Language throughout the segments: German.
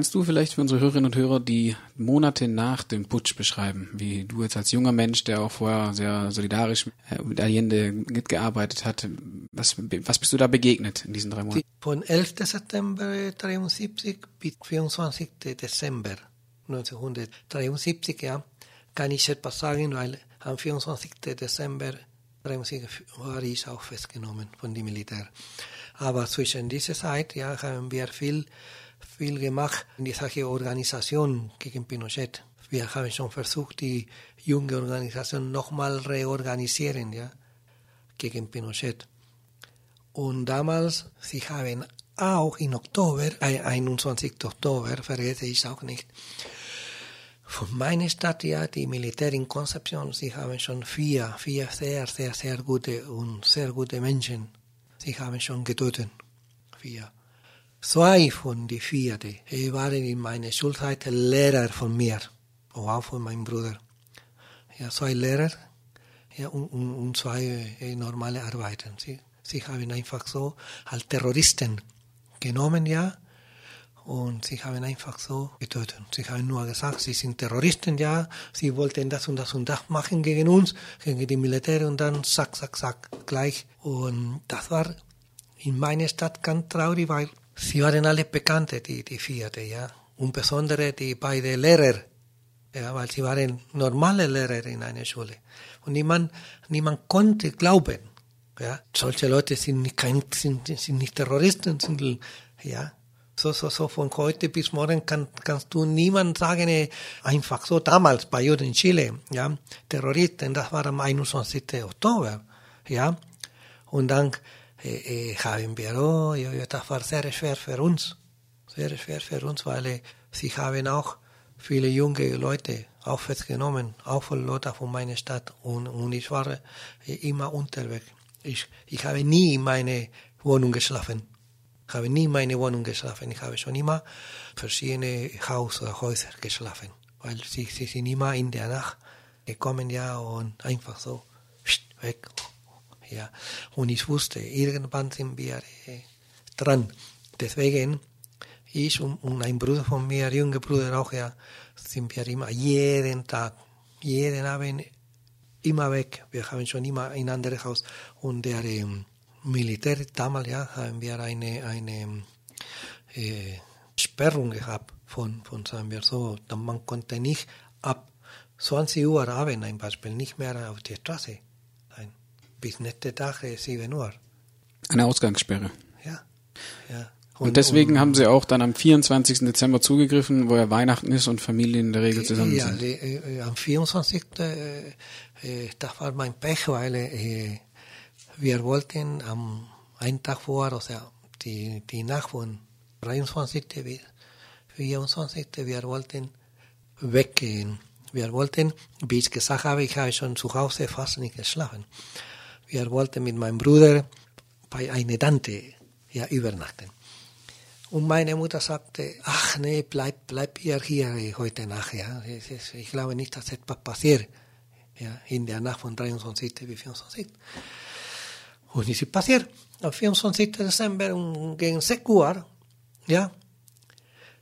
Kannst du vielleicht für unsere Hörerinnen und Hörer die Monate nach dem Putsch beschreiben, wie du jetzt als junger Mensch, der auch vorher sehr solidarisch äh, mit Allende mitgearbeitet hat, was, was bist du da begegnet in diesen drei Monaten? Von 11. September 1973 bis 24. Dezember 1973, ja, kann ich etwas sagen, weil am 24. Dezember 1973 war ich auch festgenommen von dem Militär. Aber zwischen dieser Zeit ja, haben wir viel, viel gemacht in die Sache Organisation gegen Pinochet. Wir haben schon versucht, die junge Organisation nochmal reorganisieren ja, gegen Pinochet. Und damals, sie haben auch im Oktober, 21. Oktober, vergesse ich auch nicht, von meiner Stadt, ja, die Militär in Concepción, sie haben schon vier, vier sehr, sehr, sehr gute und sehr gute Menschen, sie haben schon getötet. Vier. Zwei von den vier, die waren in meiner Schulzeit Lehrer von mir, auch von meinem Bruder. Ja, zwei Lehrer ja, und, und, und zwei äh, normale Arbeiter. Sie, sie haben einfach so als Terroristen genommen, ja, und sie haben einfach so getötet. Sie haben nur gesagt, sie sind Terroristen, ja, sie wollten das und das und das machen gegen uns, gegen die Militär und dann zack, zack, zack, gleich. Und das war in meiner Stadt ganz traurig, weil sie waren alle Bekannte, die, die vierte, ja. Und besonders die beiden Lehrer, ja, weil sie waren normale Lehrer in einer Schule. Und niemand, niemand konnte glauben, ja, solche Leute sind nicht, kein, sind, sind nicht Terroristen, sind, ja, so, so, so von heute bis morgen kann, kannst du niemand sagen, äh, einfach so damals bei uns in Chile, ja, Terroristen, das war am 21. Oktober, ja, und dann wir, oh, ja, ja, das war sehr schwer für uns, sehr schwer für uns, weil sie haben auch viele junge Leute auch festgenommen, auch von Leute von meiner Stadt und, und ich war äh, immer unterwegs. Ich, ich habe nie in meine Wohnung geschlafen habe nie meine Wohnung geschlafen. Ich habe schon immer verschiedene Haus oder Häuser geschlafen, weil sie, sie sind immer in der Nacht gekommen ja und einfach so weg. Ja. Und ich wusste, irgendwann sind wir äh, dran. Deswegen, ich und, und ein Bruder von mir, junger Bruder auch, ja, sind wir immer jeden Tag, jeden Abend immer weg. Wir haben schon immer ein anderes Haus. Und der ähm, Militär damals ja, haben wir eine, eine äh, Sperrung gehabt von, von, sagen wir so, man konnte nicht ab 20 Uhr Abend ein Beispiel nicht mehr auf die Straße. Bis nächste Tag 7 Uhr. Eine Ausgangssperre. Ja, ja. Und, und deswegen und, haben sie auch dann am 24. Dezember zugegriffen, wo ja Weihnachten ist und Familien in der Regel zusammen ja, sind. Ja, äh, am 24. Äh, äh, das war mein Pech, weil wir wollten am einen Tag vor, also die, die Nacht von 23. bis 24. wir wollten weggehen. Wir wollten, wie ich gesagt habe, ich habe schon zu Hause fast nicht geschlafen. Wir wollten mit meinem Bruder bei einer Tante ja, übernachten. Und meine Mutter sagte, ach nee, bleib, bleib ihr hier heute Nacht. Ja. Ich glaube nicht, dass etwas passiert ja, in der Nacht von 23. bis 24. Und es ist passiert. Am 24. Dezember um, gegen 6 Uhr, ja,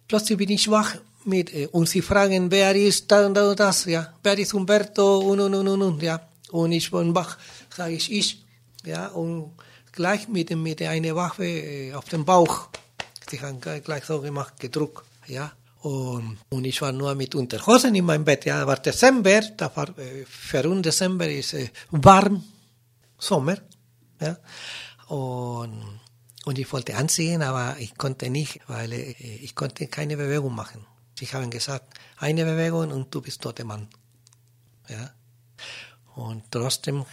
plötzlich bin ich wach mit, äh, und sie fragen, wer ist das und das, ja, wer ist Humberto und, und, und, und, ja. Und ich bin wach, sage ich, ich, ja, und gleich mit, mit einer Waffe äh, auf dem Bauch. Sie haben gleich so gemacht, gedruckt, ja. Und, und ich war nur mit Unterhosen in meinem Bett, ja, war Dezember, da war, äh, für uns Dezember ist äh, warm, Sommer, ja. Und, und ich wollte anziehen, aber ich konnte nicht, weil ich konnte keine Bewegung machen. Sie haben gesagt, eine Bewegung und du bist toter Mann. Ja. Und trotzdem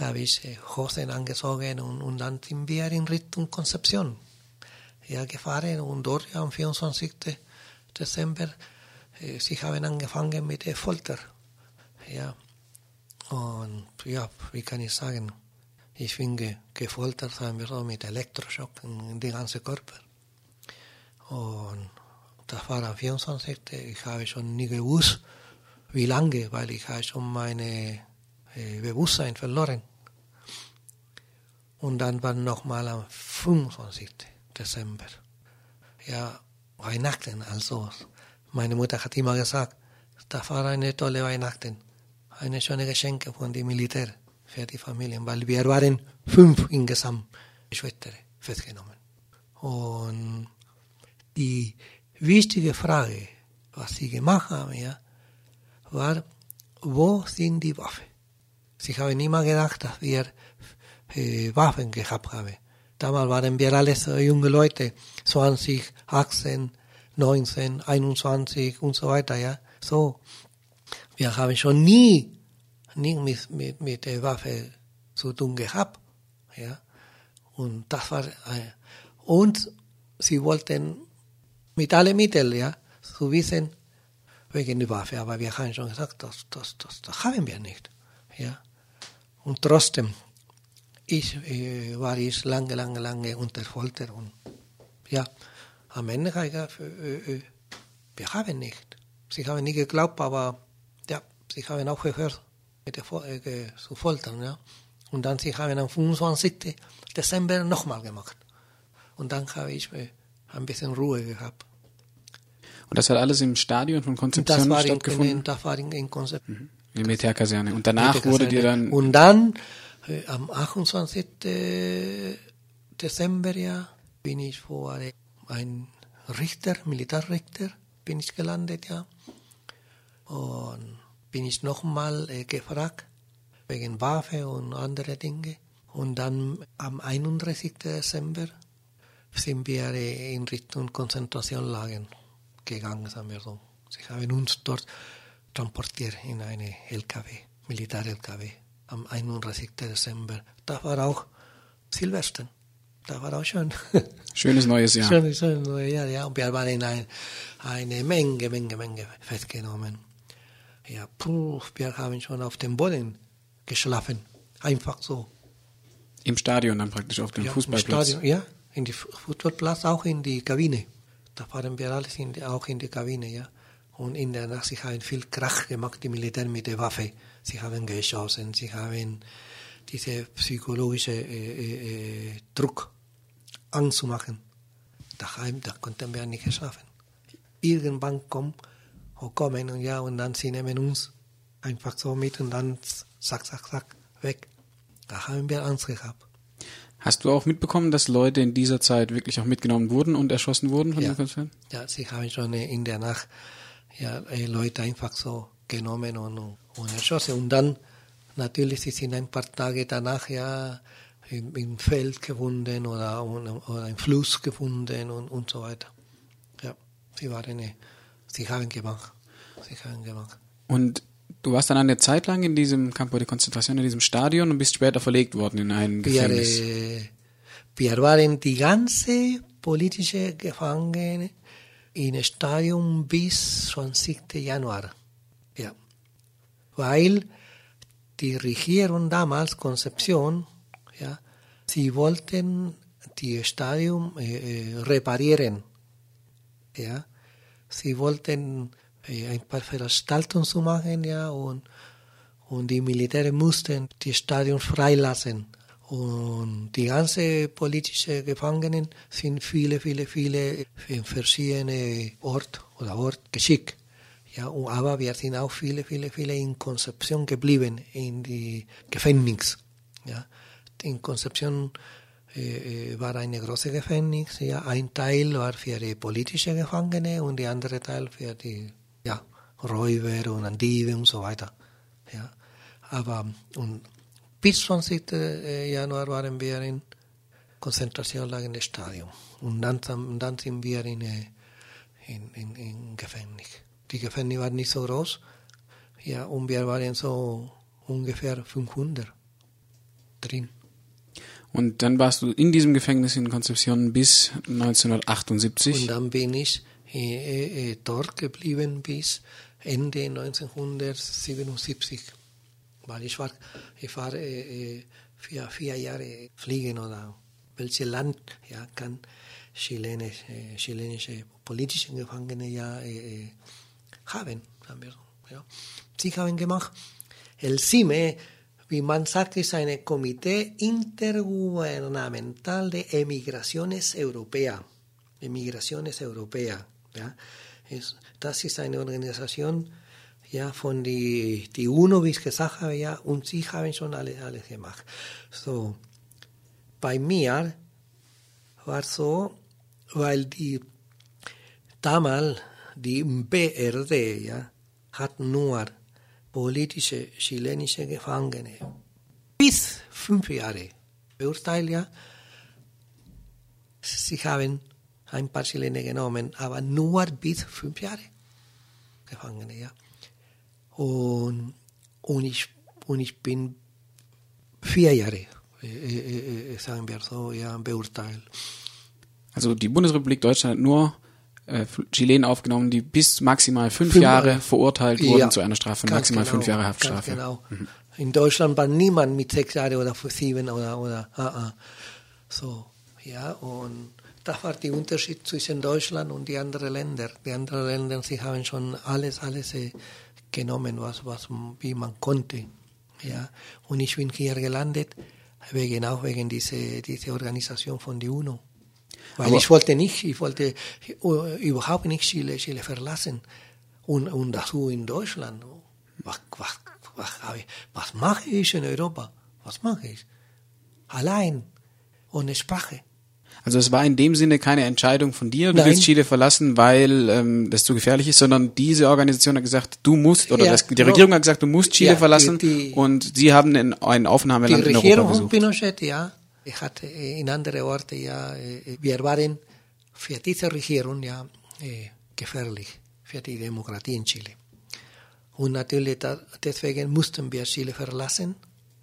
habe ich Hosen angezogen und, und dann sind wir in Richtung Konzeption ja, gefahren und dort am 24. Dezember, sie haben angefangen mit der Folter. Ja. Und ja, wie kann ich sagen, ich bin ge gefoltert, sagen wir so, mit Elektroschock in den ganzen Körper. Und das war am 24. Ich habe schon nie gewusst, wie lange, weil ich habe schon meine äh, Bewusstsein verloren. Und dann war nochmal am 25. Dezember. Ja, Weihnachten. Also meine Mutter hat immer gesagt, das war eine tolle Weihnachten. Eine schöne Geschenke von dem Militär für die Familien, weil wir waren fünf insgesamt Schwestern festgenommen. Und die wichtige Frage, was sie gemacht haben, ja, war, wo sind die Waffen? Sie haben immer gedacht, dass wir äh, Waffen gehabt haben. Damals waren wir alles äh, junge Leute, 20, 18, 19, 21 und so weiter, ja. So. Wir haben schon nie, nie mit, mit, mit der Waffe zu tun gehabt, ja. Und das war, äh, und sie wollten mit allen Mitteln, ja, zu wissen, wegen der Waffe. Aber wir haben schon gesagt, das, das, das, das haben wir nicht, ja. Und trotzdem, ich äh, war ich lange, lange, lange unter Folter und ja, am Ende habe ich gesagt, äh, wir haben nicht. Sie haben nicht geglaubt, aber ja, sie haben mit der, äh, zu foltern. Ja. Und dann sie haben am 25. Dezember nochmal gemacht. Und dann habe ich äh, ein bisschen Ruhe gehabt. Und das hat alles im Stadion von Konzeption das war stattgefunden? In, das war in, in Konzeption. Mhm. In Militärkaserne. Und danach wurde dir dann... Und dann, äh, am 28. Dezember, ja, bin ich vor ein Richter, Militärrichter, bin ich gelandet, ja. Und bin ich nochmal äh, gefragt, wegen Waffe und andere Dinge. Und dann am 31. Dezember sind wir äh, in Richtung Konzentrationslagen gegangen, sagen wir so. Sie haben uns dort transportiert in eine LKW, Militär-LKW, am 31. Dezember. Das war auch Silvester. Das war auch schön. Schönes neues Jahr. Schönes, schönes neues Jahr, ja. Und wir waren ein, eine Menge, Menge, Menge festgenommen. Ja, puh, wir haben schon auf dem Boden geschlafen. Einfach so. Im Stadion dann praktisch auf dem ja, Fußballplatz? Stadion, ja, in die Fußballplatz, auch in die Kabine. Da fahren wir alles in die, auch in die Kabine, ja. Und in der Nacht, sie haben viel Krach gemacht, die Militär mit der Waffe. Sie haben geschossen, sie haben diese psychologische äh, äh, Druck anzumachen. Daheim, da konnten wir nicht schaffen. Irgendwann kommen, kommen und ja, und dann sie nehmen uns einfach so mit und dann zack, zack, zack, weg. Da haben wir Angst gehabt. Hast du auch mitbekommen, dass Leute in dieser Zeit wirklich auch mitgenommen wurden und erschossen wurden von ja. den Konzernen? Ja, sie haben schon in der Nacht ja, Leute einfach so genommen und, und erschossen. Und dann natürlich, sie sind ein paar Tage danach ja im, im Feld gefunden oder, oder im Fluss gefunden und, und so weiter. Ja, sie waren, sie haben gemacht. Sie haben gemacht. Und du warst dann eine Zeit lang in diesem Campo de Konzentration, in diesem Stadion und bist später verlegt worden in ein Gefängnis. Wir, wir waren die ganze politische Gefangene in Stadion bis 20. Januar. Ja. Weil die Regierung damals, Konzeption, ja, sie wollten die Stadion äh, reparieren. Ja. Sie wollten äh, ein paar Veranstaltungen machen, ja, und, und die Militäre mussten die Stadion freilassen. Und die ganze politische Gefangenen sind viele, viele, viele in verschiedene Orte oder Ort geschickt. Ja, aber wir sind auch viele, viele, viele in Konzeption geblieben, in die Gefängnis. Ja. In Konzeption äh, war eine große Gefängnis. Ja. Ein Teil war für die politische Gefangene und der andere Teil für die ja, Räuber und Diebe und so weiter. Ja. Aber und bis 20. Januar waren wir in Konzentrationslager im Stadion. Und dann, dann sind wir in, in, in, in Gefängnis. Die Gefängnis war nicht so groß. Ja, und wir waren so ungefähr 500 drin. Und dann warst du in diesem Gefängnis in Konzeption bis 1978. Und dann bin ich äh, äh, dort geblieben bis Ende 1977. Weil ich war, ich war äh, vier, vier Jahre fliegen oder welches Land ja, kann chilenisch, äh, chilenische politische Gefangene ja haben. Haben wir, ja. Sie haben gemacht, el CIME, wie man sagt, ist ein Komitee Intergubernamental de Emigraciones Europea. de Migraciones Europea. Ja? Es, das ist eine Organisation ja, von die, die UNO, wie ich gesagt habe, ja, und sie haben schon alles, alles gemacht. So, bei mir war so, weil die damals die BRD ja, hat nur politische chilenische Gefangene bis fünf Jahre beurteilt, ja. Sie haben ein paar Chilene genommen, aber nur bis fünf Jahre Gefangene, ja. Und, und, ich, und ich bin vier Jahre, äh, äh, äh, sagen wir so, ja, beurteilt. Also die Bundesrepublik Deutschland hat nur äh, Chilenen aufgenommen, die bis maximal fünf, Fünf Jahre verurteilt wurden Ja, zu einer Strafe von maximal genau, fünf Jahre Haftstrafe. Genau. In Deutschland war niemand mit sechs Jahren oder sieben oder, oder ah, ah. so. Ja, und das war der Unterschied zwischen Deutschland und die anderen Länder. Die anderen Länder, sie haben schon alles, alles äh, genommen, was, was, wie man konnte. Ja, und ich bin hier gelandet, wegen, auch wegen dieser diese Organisation von der UNO. Weil Aber- ich wollte nicht, ich wollte äh, überhaupt nicht Chile, Chile verlassen. Und, und dazu in Deutschland. Was, was, was, ich- was mache ich in Europa? Was mache ich? Allein, ohne Sprache. Also es war in dem Sinne keine Entscheidung von dir, du Nein. willst Chile verlassen, weil ähm, das zu gefährlich ist, sondern diese Organisation hat gesagt, du musst, oder Ja, das, die no. Regierung hat gesagt, du musst Chile Ja, die- verlassen die- und sie haben ein, ein Die Aufnahmeland in Europa Regierung von. Pinochet, ja, ich hatte äh, in andere Orte, ja, äh, wir waren für diese Regierung ja äh, gefährlich für die Demokratie in Chile. Und natürlich deswegen mussten wir Chile verlassen.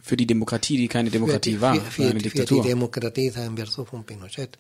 Für die Demokratie, die keine Demokratie für, war, für, für, eine für die Diktatur. Demokratie, sagen wir so, von Pinochet.